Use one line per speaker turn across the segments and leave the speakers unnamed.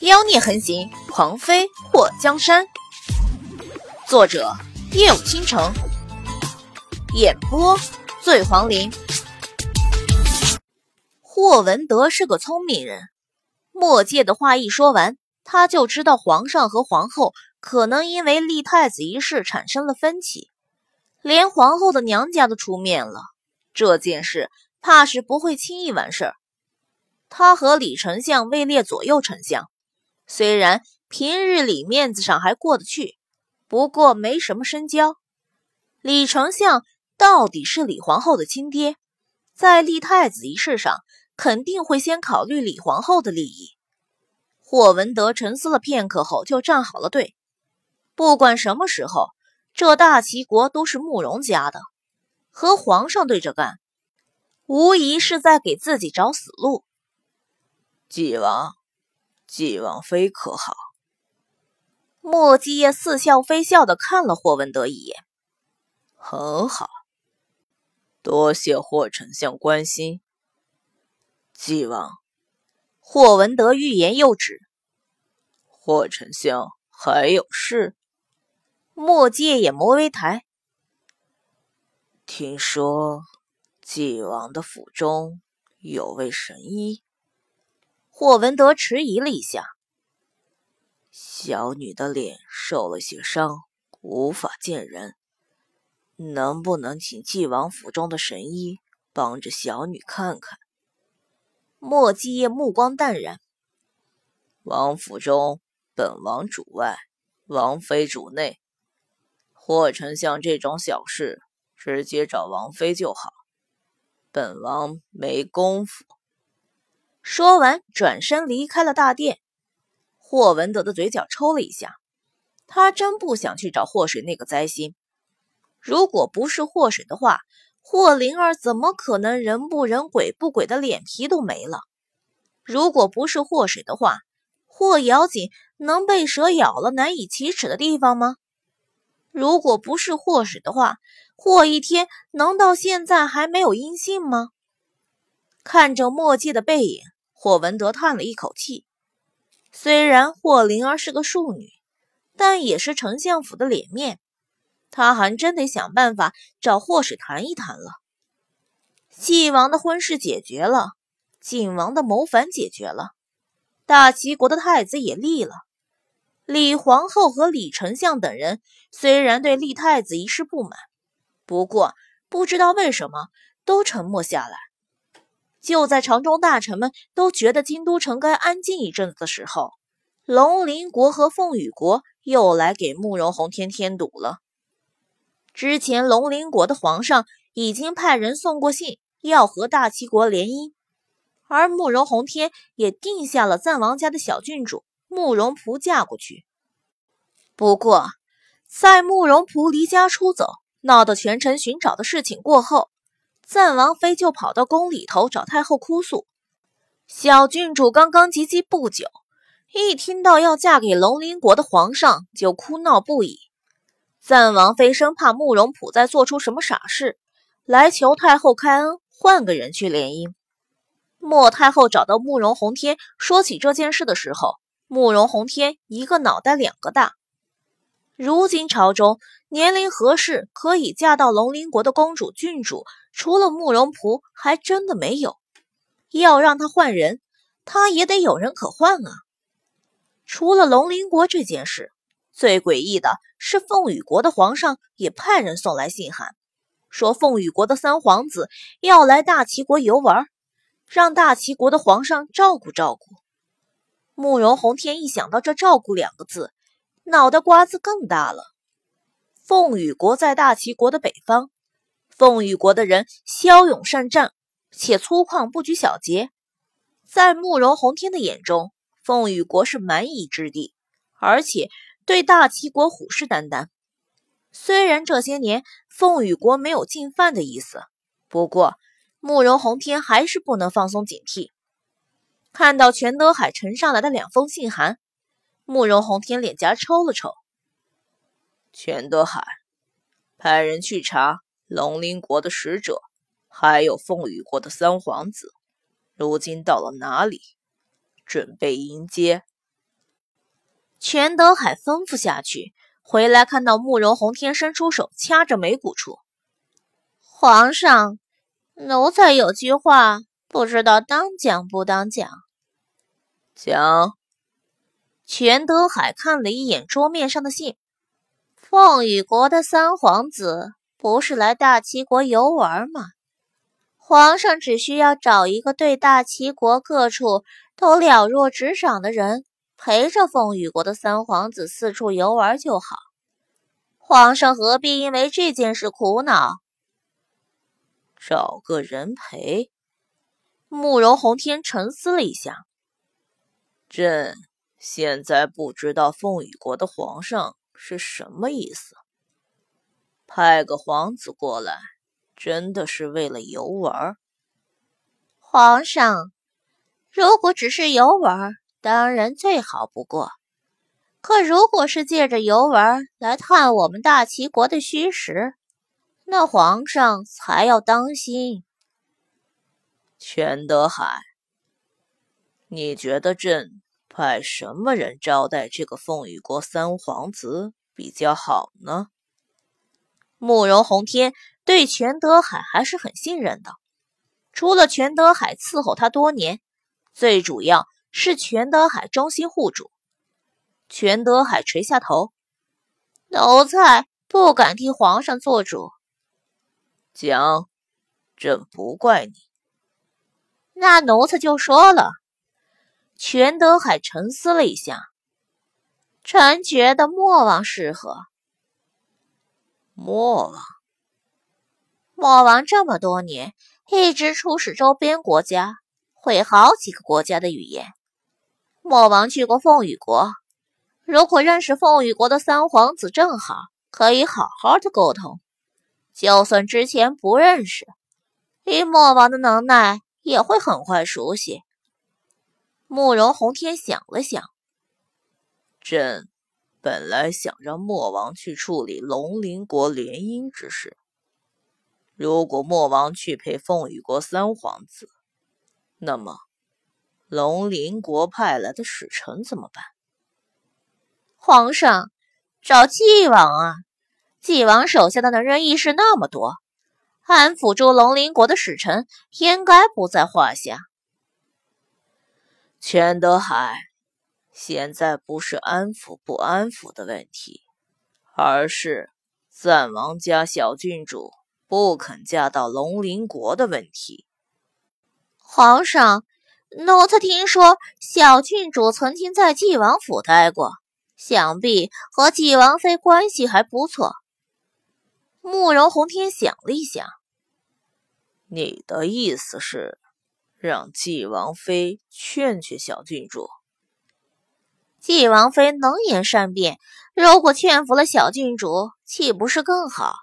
妖孽横行，狂妃祸江山。作者：夜舞倾城，演播：醉黄林。霍文德是个聪明人，墨界的话一说完，他就知道皇上和皇后可能因为立太子一事产生了分歧，连皇后的娘家都出面了。这件事怕是不会轻易完事儿。他和李丞相位列左右丞相，虽然平日里面子上还过得去，不过没什么深交。李丞相到底是李皇后的亲爹，在立太子一事上肯定会先考虑李皇后的利益。霍文德沉思了片刻后，就站好了队。不管什么时候，这大齐国都是慕容家的，和皇上对着干，无疑是在给自己找死路。
纪王，纪王妃可好？
莫继业似笑非笑的看了霍文德一眼。
很好，多谢霍丞相关心。纪王，
霍文德欲言又止。
霍丞相还有事？
莫继业眼眸微抬。
听说纪王的府中有位神医。
霍文德迟疑了一下，
小女的脸受了些伤，无法见人，能不能请纪王府中的神医帮着小女看看？
莫继业目光淡然。
王府中，本王主外，王妃主内。霍丞相这种小事，直接找王妃就好，本王没工夫。
说完，转身离开了大殿。霍文德的嘴角抽了一下，他真不想去找霍水那个灾星。如果不是霍水的话，霍灵儿怎么可能人不人鬼不鬼的脸皮都没了？如果不是霍水的话，霍咬锦能被蛇咬了难以启齿的地方吗？如果不是霍水的话，霍一天能到现在还没有音信吗？看着墨迹的背影。霍文德叹了一口气，虽然霍灵儿是个庶女，但也是丞相府的脸面，他还真得想办法找霍氏谈一谈了。纪王的婚事解决了，景王的谋反解决了，大齐国的太子也立了。李皇后和李丞相等人虽然对立太子一事不满，不过不知道为什么都沉默下来。就在朝中大臣们都觉得京都城该安静一阵子的时候，龙鳞国和凤羽国又来给慕容宏天添堵了。之前龙鳞国的皇上已经派人送过信，要和大齐国联姻，而慕容宏天也定下了赞王家的小郡主慕容仆嫁过去。不过，在慕容仆离家出走，闹得全城寻找的事情过后。赞王妃就跑到宫里头找太后哭诉，小郡主刚刚及笄不久，一听到要嫁给龙鳞国的皇上，就哭闹不已。赞王妃生怕慕容普再做出什么傻事，来求太后开恩，换个人去联姻。莫太后找到慕容宏天说起这件事的时候，慕容宏天一个脑袋两个大。如今朝中年龄合适可以嫁到龙鳞国的公主、郡主。除了慕容仆，还真的没有。要让他换人，他也得有人可换啊。除了龙鳞国这件事，最诡异的是凤羽国的皇上也派人送来信函，说凤羽国的三皇子要来大齐国游玩，让大齐国的皇上照顾照顾。慕容宏天一想到这“照顾”两个字，脑袋瓜子更大了。凤羽国在大齐国的北方。凤羽国的人骁勇善战，且粗犷不拘小节。在慕容宏天的眼中，凤羽国是蛮夷之地，而且对大齐国虎视眈眈。虽然这些年凤羽国没有进犯的意思，不过慕容宏天还是不能放松警惕。看到全德海呈上来的两封信函，慕容宏天脸颊抽了抽。
全德海，派人去查。龙鳞国的使者，还有凤羽国的三皇子，如今到了哪里？准备迎接。
全德海吩咐下去，回来看到慕容洪天伸出手掐着眉骨处。皇上，奴才有句话，不知道当讲不当讲。
讲。
全德海看了一眼桌面上的信，凤羽国的三皇子不是来大齐国游玩吗？皇上只需要找一个对大齐国各处都了若指掌的人，陪着凤羽国的三皇子四处游玩就好。皇上何必因为这件事苦恼？
找个人陪。
慕容洪天沉思了一下，
朕现在不知道凤羽国的皇上是什么意思，派个皇子过来。真的是为了游玩？
皇上，如果只是游玩，当然最好不过。可如果是借着游玩来探我们大齐国的虚实，那皇上才要当心。
全德海，你觉得朕派什么人招待这个凤羽国三皇子比较好呢？
慕容洪天。对全德海还是很信任的，除了全德海伺候他多年，最主要是全德海忠心护主。全德海垂下头，奴才不敢替皇上做主。
讲，朕不怪你。
那奴才就说了。全德海沉思了一下，臣觉得莫王适合。
莫王。
莫王这么多年一直出使周边国家，会好几个国家的语言。莫王去过凤羽国，如果认识凤羽国的三皇子，正好可以好好的沟通。就算之前不认识，以莫王的能耐，也会很快熟悉。慕容洪天想了想，
朕本来想让莫王去处理龙鳞国联姻之事。如果莫王去陪凤羽国三皇子，那么龙鳞国派来的使臣怎么办？
皇上找纪王啊！纪王手下的能人异士那么多，安抚住龙鳞国的使臣应该不在话下。
全德海，现在不是安抚不安抚的问题，而是赞王家小郡主。不肯嫁到龙鳞国的问题。
皇上，奴才听说小郡主曾经在纪王府待过，想必和纪王妃关系还不错。慕容宏天想了一想，
你的意思是让纪王妃劝劝小郡主？
纪王妃能言善辩，如果劝服了小郡主，岂不是更好？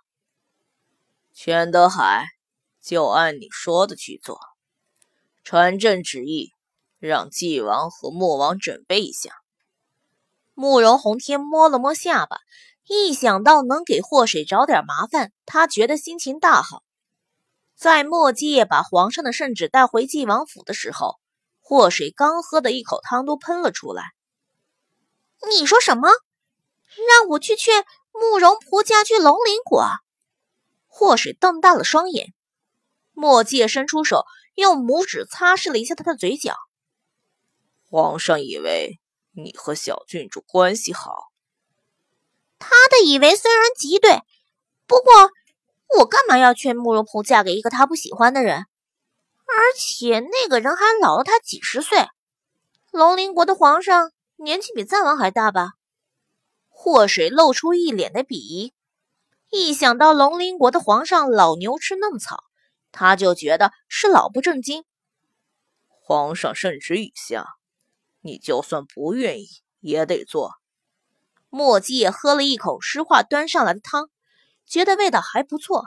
全德海，就按你说的去做。传朕旨意，让纪王和莫王准备一下。
慕容洪天摸了摸下巴，一想到能给祸水找点麻烦，他觉得心情大好。在莫继把皇上的圣旨带回晋王府的时候，祸水刚喝的一口汤都喷了出来。你说什么？让我去劝慕容仆嫁去龙鳞国？祸水瞪大了双眼，莫介伸出手，用拇指擦拭了一下他的嘴角。
皇上以为你和小郡主关系好，
他的以为虽然极对，不过我干嘛要劝慕容鹏嫁给一个他不喜欢的人？而且那个人还老了他几十岁。龙鳞国的皇上年纪比赞王还大吧？祸水露出一脸的鄙夷。一想到龙鳞国的皇上老牛吃嫩草，他就觉得是老不正经。
皇上圣旨已下，你就算不愿意也得做。
莫姬也喝了一口诗画端上来的汤，觉得味道还不错，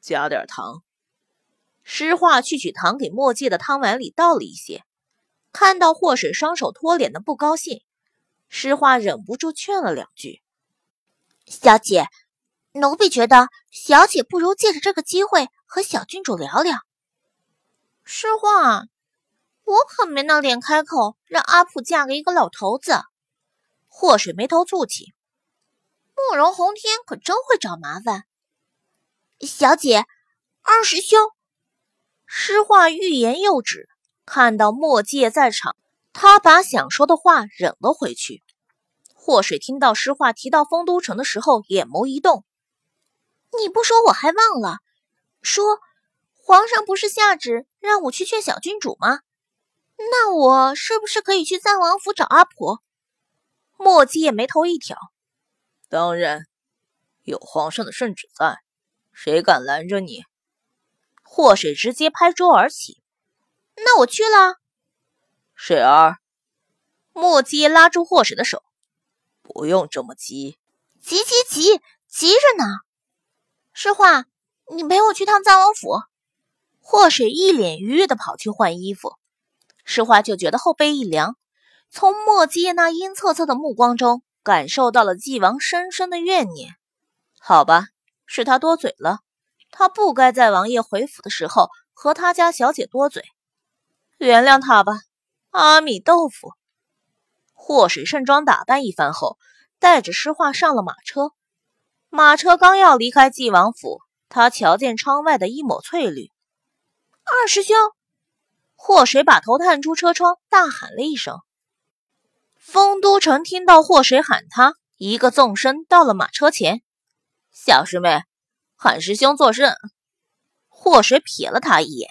加点糖。
诗画去取糖给墨迹的汤碗里倒了一些，看到祸水双手托脸的不高兴，诗画忍不住劝了两句：“小姐。”奴婢觉得，小姐不如借着这个机会和小郡主聊聊。诗画，我可没那脸开口让阿普嫁给一个老头子。祸水眉头蹙起，慕容红天可真会找麻烦。小姐，二师兄。诗画欲言又止，看到墨界在场，他把想说的话忍了回去。祸水听到诗画提到丰都城的时候，眼眸一动：“你不说我还忘了。说皇上不是下旨让我去劝小郡主吗？那我是不是可以去赞王府找阿婆？”墨界眉头一挑：“
当然，有皇上的圣旨在，谁敢拦着你？”
祸水直接拍桌而起，那我去了。
水儿，
墨姬拉住祸水的手，
不用这么急，
急急急，急着呢。诗画，你陪我去趟藏王府。祸水一脸愉悦的跑去换衣服，诗画就觉得后背一凉，从墨姬那阴恻恻的目光中感受到了纪王深深的怨念。好吧，是他多嘴了。他不该在王爷回府的时候和他家小姐多嘴，原谅他吧。阿米豆腐。祸水盛装打扮一番后，带着诗画上了马车。马车刚要离开纪王府，他瞧见窗外的一抹翠绿。二师兄，祸水把头探出车窗，大喊了一声。丰都城听到祸水喊他，一个纵身到了马车前。小师妹。喊师兄作甚？祸水瞥了他一眼。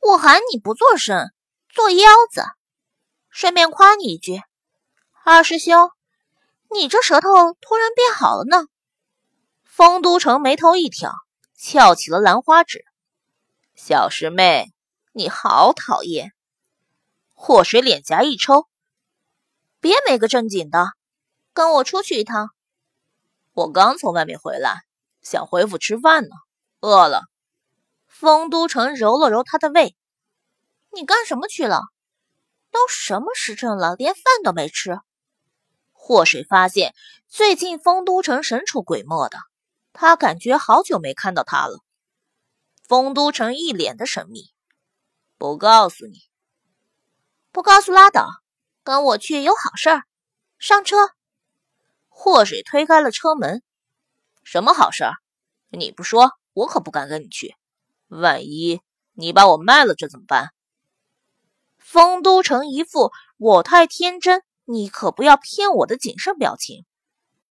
我喊你不作声，做腰子。顺便夸你一句，二师兄，你这舌头突然变好了呢。丰都城眉头一挑，翘起了兰花指。小师妹，你好讨厌。祸水脸颊一抽，别没个正经的，跟我出去一趟。我刚从外面回来。想回府吃饭呢，饿了。丰都城揉了揉他的胃，你干什么去了？都什么时辰了，连饭都没吃。祸水发现最近丰都城神出鬼没的，他感觉好久没看到他了。丰都城一脸的神秘，不告诉你，不告诉拉倒，跟我去有好事儿。上车。祸水推开了车门。什么好事儿？你不说，我可不敢跟你去。万一你把我卖了，这怎么办？丰都城一副我太天真，你可不要骗我的谨慎表情。